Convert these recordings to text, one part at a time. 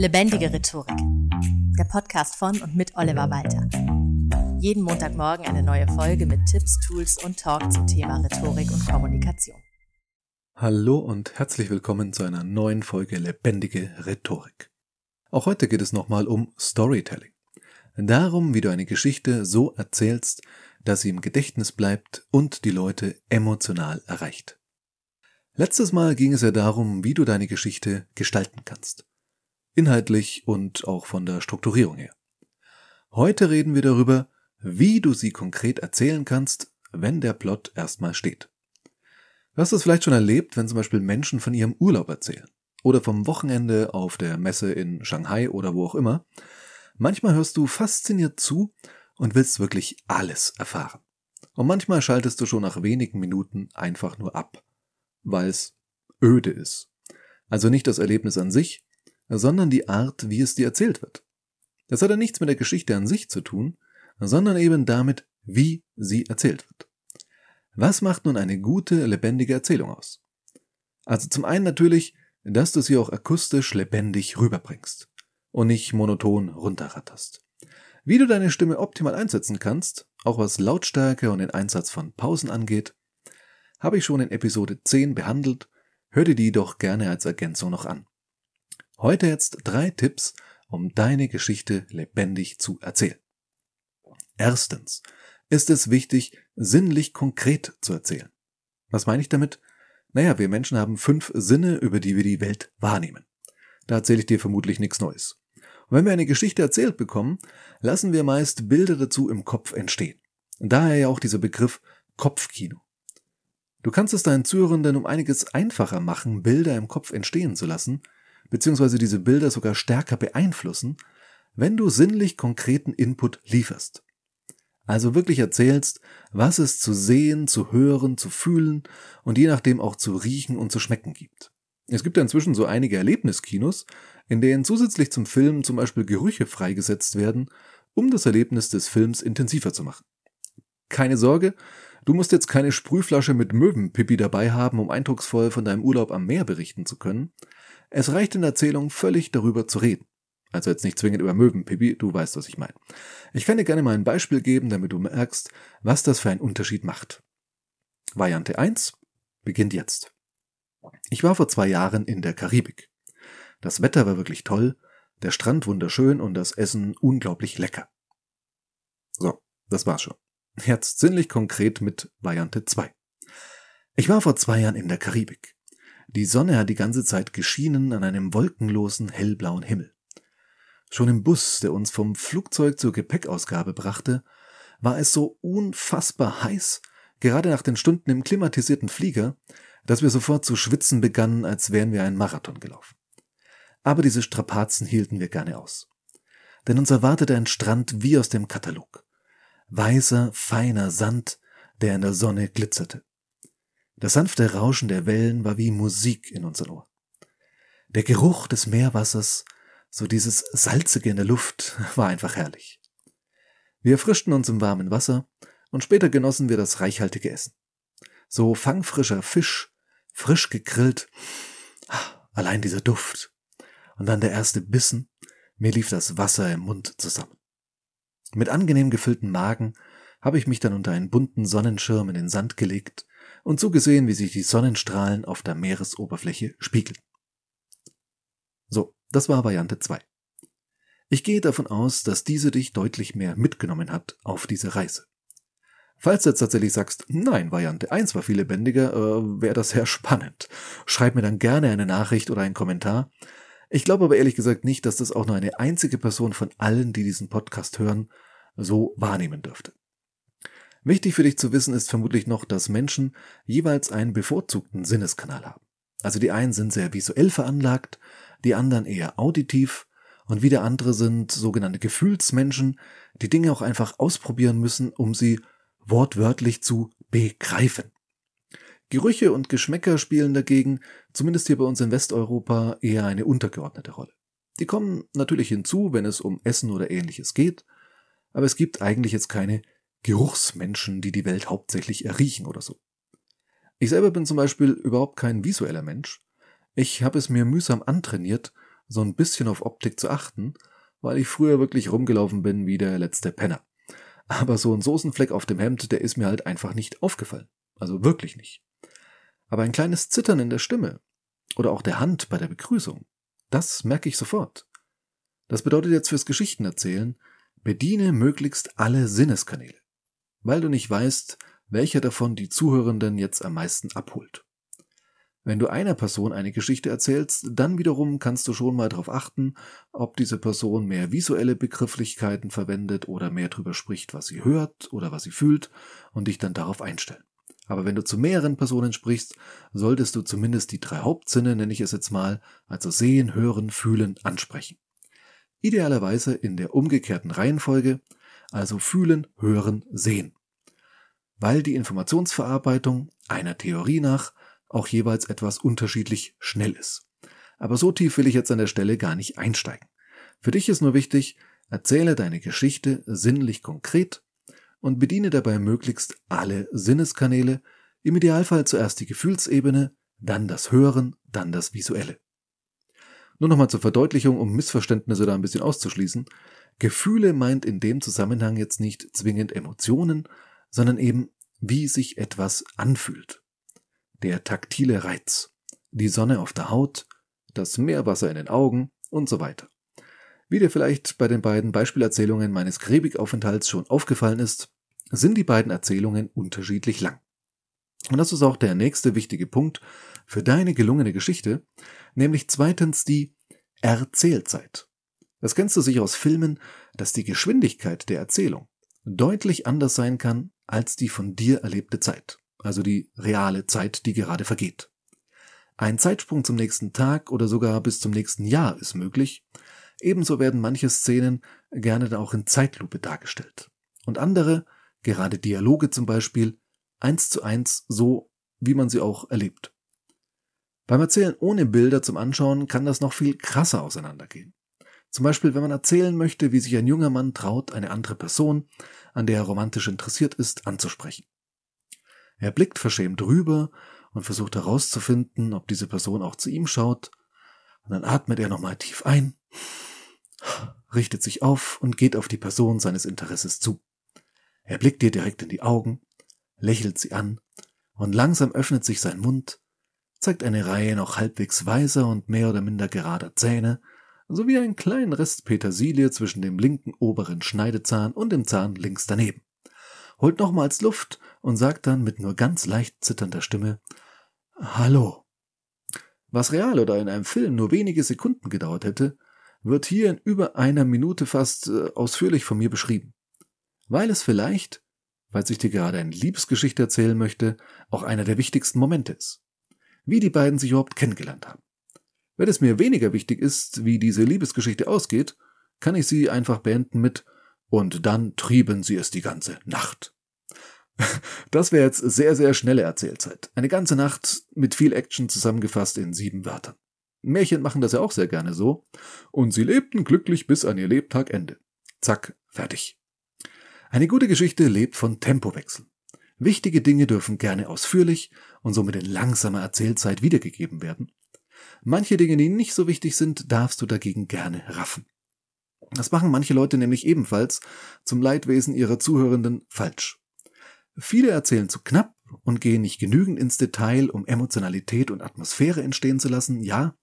Lebendige Rhetorik. Der Podcast von und mit Oliver Walter. Jeden Montagmorgen eine neue Folge mit Tipps, Tools und Talk zum Thema Rhetorik und Kommunikation. Hallo und herzlich willkommen zu einer neuen Folge Lebendige Rhetorik. Auch heute geht es nochmal um Storytelling. Darum, wie du eine Geschichte so erzählst, dass sie im Gedächtnis bleibt und die Leute emotional erreicht. Letztes Mal ging es ja darum, wie du deine Geschichte gestalten kannst. Inhaltlich und auch von der Strukturierung her. Heute reden wir darüber, wie du sie konkret erzählen kannst, wenn der Plot erstmal steht. Du hast es vielleicht schon erlebt, wenn zum Beispiel Menschen von ihrem Urlaub erzählen oder vom Wochenende auf der Messe in Shanghai oder wo auch immer. Manchmal hörst du fasziniert zu und willst wirklich alles erfahren. Und manchmal schaltest du schon nach wenigen Minuten einfach nur ab weil es öde ist. Also nicht das Erlebnis an sich, sondern die Art, wie es dir erzählt wird. Das hat ja nichts mit der Geschichte an sich zu tun, sondern eben damit, wie sie erzählt wird. Was macht nun eine gute, lebendige Erzählung aus? Also zum einen natürlich, dass du sie auch akustisch lebendig rüberbringst und nicht monoton runterratterst. Wie du deine Stimme optimal einsetzen kannst, auch was Lautstärke und den Einsatz von Pausen angeht, habe ich schon in Episode 10 behandelt, hör dir die doch gerne als Ergänzung noch an. Heute jetzt drei Tipps, um deine Geschichte lebendig zu erzählen. Erstens ist es wichtig, sinnlich konkret zu erzählen. Was meine ich damit? Naja, wir Menschen haben fünf Sinne, über die wir die Welt wahrnehmen. Da erzähle ich dir vermutlich nichts Neues. Und wenn wir eine Geschichte erzählt bekommen, lassen wir meist Bilder dazu im Kopf entstehen. Daher ja auch dieser Begriff Kopfkino. Du kannst es deinen Zuhörenden um einiges einfacher machen, Bilder im Kopf entstehen zu lassen, beziehungsweise diese Bilder sogar stärker beeinflussen, wenn du sinnlich konkreten Input lieferst. Also wirklich erzählst, was es zu sehen, zu hören, zu fühlen und je nachdem auch zu riechen und zu schmecken gibt. Es gibt ja inzwischen so einige Erlebniskinos, in denen zusätzlich zum Film zum Beispiel Gerüche freigesetzt werden, um das Erlebnis des Films intensiver zu machen. Keine Sorge, Du musst jetzt keine Sprühflasche mit Möwenpipi dabei haben, um eindrucksvoll von deinem Urlaub am Meer berichten zu können. Es reicht in der Erzählung völlig darüber zu reden. Also jetzt nicht zwingend über Möwenpipi, du weißt, was ich meine. Ich kann dir gerne mal ein Beispiel geben, damit du merkst, was das für einen Unterschied macht. Variante 1 beginnt jetzt. Ich war vor zwei Jahren in der Karibik. Das Wetter war wirklich toll, der Strand wunderschön und das Essen unglaublich lecker. So, das war's schon. Jetzt sinnlich konkret mit Variante 2. Ich war vor zwei Jahren in der Karibik. Die Sonne hat die ganze Zeit geschienen an einem wolkenlosen, hellblauen Himmel. Schon im Bus, der uns vom Flugzeug zur Gepäckausgabe brachte, war es so unfassbar heiß, gerade nach den Stunden im klimatisierten Flieger, dass wir sofort zu schwitzen begannen, als wären wir einen Marathon gelaufen. Aber diese Strapazen hielten wir gerne aus. Denn uns erwartete ein Strand wie aus dem Katalog weißer, feiner Sand, der in der Sonne glitzerte. Das sanfte Rauschen der Wellen war wie Musik in unser Ohr. Der Geruch des Meerwassers, so dieses Salzige in der Luft, war einfach herrlich. Wir erfrischten uns im warmen Wasser und später genossen wir das reichhaltige Essen. So fangfrischer Fisch, frisch gegrillt, allein dieser Duft. Und dann der erste Bissen, mir lief das Wasser im Mund zusammen. Mit angenehm gefüllten Magen habe ich mich dann unter einen bunten Sonnenschirm in den Sand gelegt und zugesehen, wie sich die Sonnenstrahlen auf der Meeresoberfläche spiegeln. So, das war Variante 2. Ich gehe davon aus, dass diese dich deutlich mehr mitgenommen hat auf diese Reise. Falls du jetzt tatsächlich sagst, nein, Variante 1 war viel lebendiger, äh, wäre das sehr spannend. Schreib mir dann gerne eine Nachricht oder einen Kommentar. Ich glaube aber ehrlich gesagt nicht, dass das auch nur eine einzige Person von allen, die diesen Podcast hören, so wahrnehmen dürfte. Wichtig für dich zu wissen ist vermutlich noch, dass Menschen jeweils einen bevorzugten Sinneskanal haben. Also die einen sind sehr visuell veranlagt, die anderen eher auditiv und wieder andere sind sogenannte Gefühlsmenschen, die Dinge auch einfach ausprobieren müssen, um sie wortwörtlich zu begreifen. Gerüche und Geschmäcker spielen dagegen, zumindest hier bei uns in Westeuropa, eher eine untergeordnete Rolle. Die kommen natürlich hinzu, wenn es um Essen oder ähnliches geht, aber es gibt eigentlich jetzt keine Geruchsmenschen, die die Welt hauptsächlich erriechen oder so. Ich selber bin zum Beispiel überhaupt kein visueller Mensch. Ich habe es mir mühsam antrainiert, so ein bisschen auf Optik zu achten, weil ich früher wirklich rumgelaufen bin wie der letzte Penner. Aber so ein Soßenfleck auf dem Hemd, der ist mir halt einfach nicht aufgefallen. Also wirklich nicht. Aber ein kleines Zittern in der Stimme oder auch der Hand bei der Begrüßung, das merke ich sofort. Das bedeutet jetzt fürs Geschichtenerzählen, bediene möglichst alle Sinneskanäle, weil du nicht weißt, welcher davon die Zuhörenden jetzt am meisten abholt. Wenn du einer Person eine Geschichte erzählst, dann wiederum kannst du schon mal darauf achten, ob diese Person mehr visuelle Begrifflichkeiten verwendet oder mehr drüber spricht, was sie hört oder was sie fühlt und dich dann darauf einstellen. Aber wenn du zu mehreren Personen sprichst, solltest du zumindest die drei Hauptsinne, nenne ich es jetzt mal, also sehen, hören, fühlen, ansprechen. Idealerweise in der umgekehrten Reihenfolge, also fühlen, hören, sehen. Weil die Informationsverarbeitung einer Theorie nach auch jeweils etwas unterschiedlich schnell ist. Aber so tief will ich jetzt an der Stelle gar nicht einsteigen. Für dich ist nur wichtig, erzähle deine Geschichte sinnlich konkret und bediene dabei möglichst alle Sinneskanäle, im Idealfall zuerst die Gefühlsebene, dann das Hören, dann das Visuelle. Nur nochmal zur Verdeutlichung, um Missverständnisse da ein bisschen auszuschließen. Gefühle meint in dem Zusammenhang jetzt nicht zwingend Emotionen, sondern eben, wie sich etwas anfühlt der taktile Reiz, die Sonne auf der Haut, das Meerwasser in den Augen und so weiter. Wie dir vielleicht bei den beiden Beispielerzählungen meines Krebig-Aufenthalts schon aufgefallen ist, sind die beiden Erzählungen unterschiedlich lang. Und das ist auch der nächste wichtige Punkt für deine gelungene Geschichte, nämlich zweitens die Erzählzeit. Das kennst du sicher aus Filmen, dass die Geschwindigkeit der Erzählung deutlich anders sein kann als die von dir erlebte Zeit also die reale Zeit, die gerade vergeht. Ein Zeitsprung zum nächsten Tag oder sogar bis zum nächsten Jahr ist möglich. Ebenso werden manche Szenen gerne auch in Zeitlupe dargestellt. Und andere, gerade Dialoge zum Beispiel, eins zu eins so, wie man sie auch erlebt. Beim Erzählen ohne Bilder zum Anschauen kann das noch viel krasser auseinandergehen. Zum Beispiel, wenn man erzählen möchte, wie sich ein junger Mann traut, eine andere Person, an der er romantisch interessiert ist, anzusprechen. Er blickt verschämt rüber und versucht herauszufinden, ob diese Person auch zu ihm schaut. Und dann atmet er nochmal tief ein, richtet sich auf und geht auf die Person seines Interesses zu. Er blickt ihr direkt in die Augen, lächelt sie an und langsam öffnet sich sein Mund, zeigt eine Reihe noch halbwegs weiser und mehr oder minder gerader Zähne, sowie einen kleinen Rest Petersilie zwischen dem linken oberen Schneidezahn und dem Zahn links daneben holt nochmals Luft und sagt dann mit nur ganz leicht zitternder Stimme Hallo. Was real oder in einem Film nur wenige Sekunden gedauert hätte, wird hier in über einer Minute fast äh, ausführlich von mir beschrieben. Weil es vielleicht, falls ich dir gerade eine Liebesgeschichte erzählen möchte, auch einer der wichtigsten Momente ist. Wie die beiden sich überhaupt kennengelernt haben. Wenn es mir weniger wichtig ist, wie diese Liebesgeschichte ausgeht, kann ich sie einfach beenden mit und dann trieben sie es die ganze Nacht. Das wäre jetzt sehr, sehr schnelle Erzählzeit. Eine ganze Nacht mit viel Action zusammengefasst in sieben Wörtern. Märchen machen das ja auch sehr gerne so. Und sie lebten glücklich bis an ihr Lebtagende. Zack, fertig. Eine gute Geschichte lebt von Tempowechsel. Wichtige Dinge dürfen gerne ausführlich und somit in langsamer Erzählzeit wiedergegeben werden. Manche Dinge, die nicht so wichtig sind, darfst du dagegen gerne raffen. Das machen manche Leute nämlich ebenfalls zum Leidwesen ihrer Zuhörenden falsch. Viele erzählen zu knapp und gehen nicht genügend ins Detail, um Emotionalität und Atmosphäre entstehen zu lassen, ja,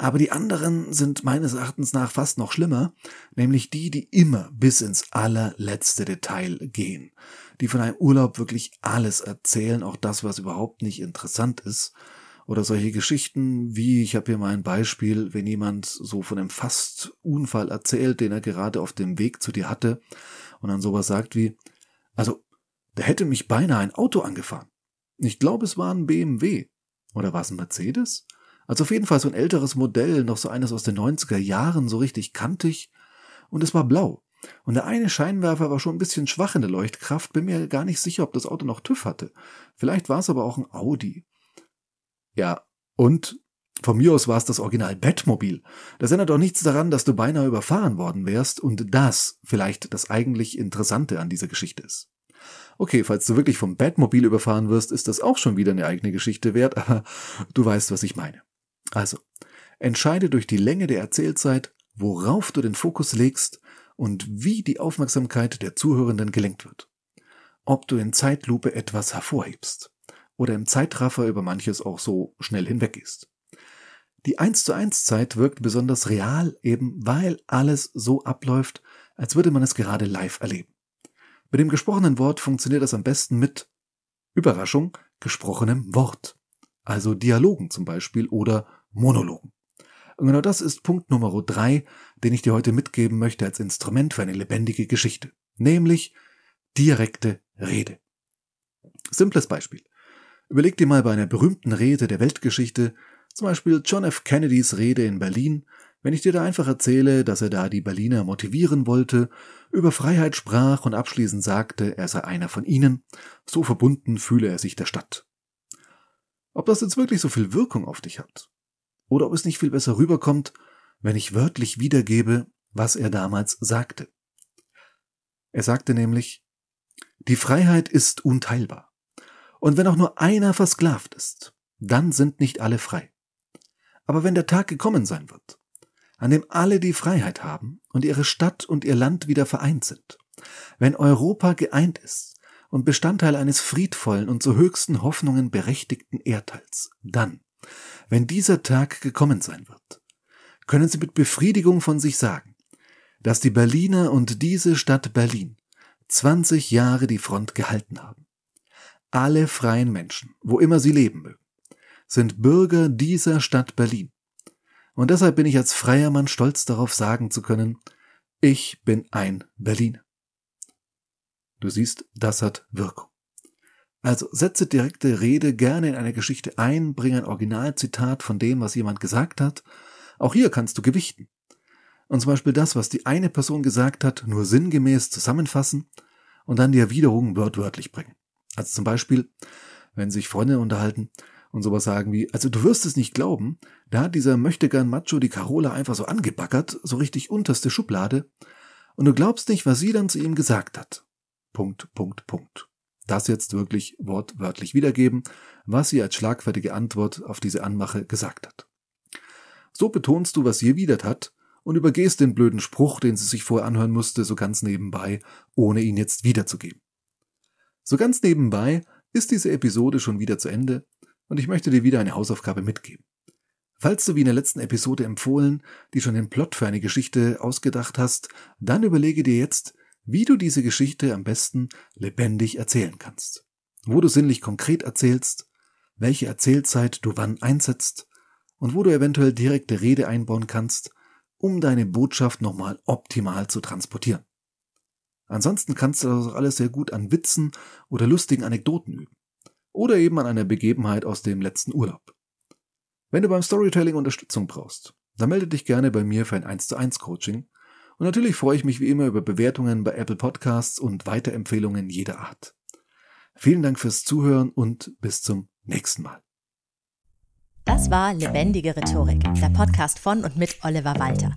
aber die anderen sind meines Erachtens nach fast noch schlimmer, nämlich die, die immer bis ins allerletzte Detail gehen, die von einem Urlaub wirklich alles erzählen, auch das, was überhaupt nicht interessant ist, oder solche Geschichten wie, ich habe hier mal ein Beispiel, wenn jemand so von einem fast Unfall erzählt, den er gerade auf dem Weg zu dir hatte und dann sowas sagt wie, also, da hätte mich beinahe ein Auto angefahren. Ich glaube, es war ein BMW. Oder war es ein Mercedes? Also auf jeden Fall so ein älteres Modell, noch so eines aus den 90er Jahren, so richtig kantig. Und es war blau. Und der eine Scheinwerfer war schon ein bisschen schwach in der Leuchtkraft, bin mir gar nicht sicher, ob das Auto noch TÜV hatte. Vielleicht war es aber auch ein Audi. Ja, und von mir aus war es das Original Batmobil. Das ändert doch nichts daran, dass du beinahe überfahren worden wärst und das vielleicht das eigentlich Interessante an dieser Geschichte ist. Okay, falls du wirklich vom Batmobil überfahren wirst, ist das auch schon wieder eine eigene Geschichte wert, aber du weißt, was ich meine. Also, Entscheide durch die Länge der Erzählzeit, worauf du den Fokus legst und wie die Aufmerksamkeit der Zuhörenden gelenkt wird. Ob du in Zeitlupe etwas hervorhebst oder im Zeitraffer über manches auch so schnell hinweggehst. Die 1 zu 1 Zeit wirkt besonders real, eben weil alles so abläuft, als würde man es gerade live erleben. Mit dem gesprochenen Wort funktioniert das am besten mit Überraschung, gesprochenem Wort. Also Dialogen zum Beispiel oder Monologen. Und genau das ist Punkt Nummer drei, den ich dir heute mitgeben möchte als Instrument für eine lebendige Geschichte. Nämlich direkte Rede. Simples Beispiel. Überleg dir mal bei einer berühmten Rede der Weltgeschichte, zum Beispiel John F. Kennedys Rede in Berlin, wenn ich dir da einfach erzähle, dass er da die Berliner motivieren wollte, über Freiheit sprach und abschließend sagte, er sei einer von ihnen, so verbunden fühle er sich der Stadt. Ob das jetzt wirklich so viel Wirkung auf dich hat, oder ob es nicht viel besser rüberkommt, wenn ich wörtlich wiedergebe, was er damals sagte. Er sagte nämlich, die Freiheit ist unteilbar. Und wenn auch nur einer versklavt ist, dann sind nicht alle frei. Aber wenn der Tag gekommen sein wird, an dem alle die Freiheit haben und ihre Stadt und ihr Land wieder vereint sind, wenn Europa geeint ist und Bestandteil eines friedvollen und zu höchsten Hoffnungen berechtigten Erdteils, dann, wenn dieser Tag gekommen sein wird, können Sie mit Befriedigung von sich sagen, dass die Berliner und diese Stadt Berlin 20 Jahre die Front gehalten haben. Alle freien Menschen, wo immer sie leben mögen, sind Bürger dieser Stadt Berlin und deshalb bin ich als freier Mann stolz darauf sagen zu können, ich bin ein Berliner. Du siehst, das hat Wirkung. Also setze direkte Rede gerne in eine Geschichte ein, bring ein Originalzitat von dem, was jemand gesagt hat. Auch hier kannst du gewichten. Und zum Beispiel das, was die eine Person gesagt hat, nur sinngemäß zusammenfassen und dann die Erwiderung wörtwörtlich bringen. Also zum Beispiel, wenn sich Freunde unterhalten, und sowas sagen wie, also du wirst es nicht glauben, da hat dieser Möchtegern Macho die Carola einfach so angebaggert, so richtig unterste Schublade, und du glaubst nicht, was sie dann zu ihm gesagt hat. Punkt, Punkt, Punkt. Das jetzt wirklich wortwörtlich wiedergeben, was sie als schlagfertige Antwort auf diese Anmache gesagt hat. So betonst du, was sie erwidert hat, und übergehst den blöden Spruch, den sie sich vorher anhören musste, so ganz nebenbei, ohne ihn jetzt wiederzugeben. So ganz nebenbei ist diese Episode schon wieder zu Ende und ich möchte dir wieder eine Hausaufgabe mitgeben. Falls du wie in der letzten Episode empfohlen, die schon den Plot für eine Geschichte ausgedacht hast, dann überlege dir jetzt, wie du diese Geschichte am besten lebendig erzählen kannst. Wo du sinnlich konkret erzählst, welche Erzählzeit du wann einsetzt und wo du eventuell direkte Rede einbauen kannst, um deine Botschaft nochmal optimal zu transportieren. Ansonsten kannst du das auch alles sehr gut an Witzen oder lustigen Anekdoten üben oder eben an einer Begebenheit aus dem letzten Urlaub. Wenn du beim Storytelling Unterstützung brauchst, dann melde dich gerne bei mir für ein 1 zu 1 Coaching. Und natürlich freue ich mich wie immer über Bewertungen bei Apple Podcasts und Weiterempfehlungen jeder Art. Vielen Dank fürs Zuhören und bis zum nächsten Mal. Das war Lebendige Rhetorik, der Podcast von und mit Oliver Walter.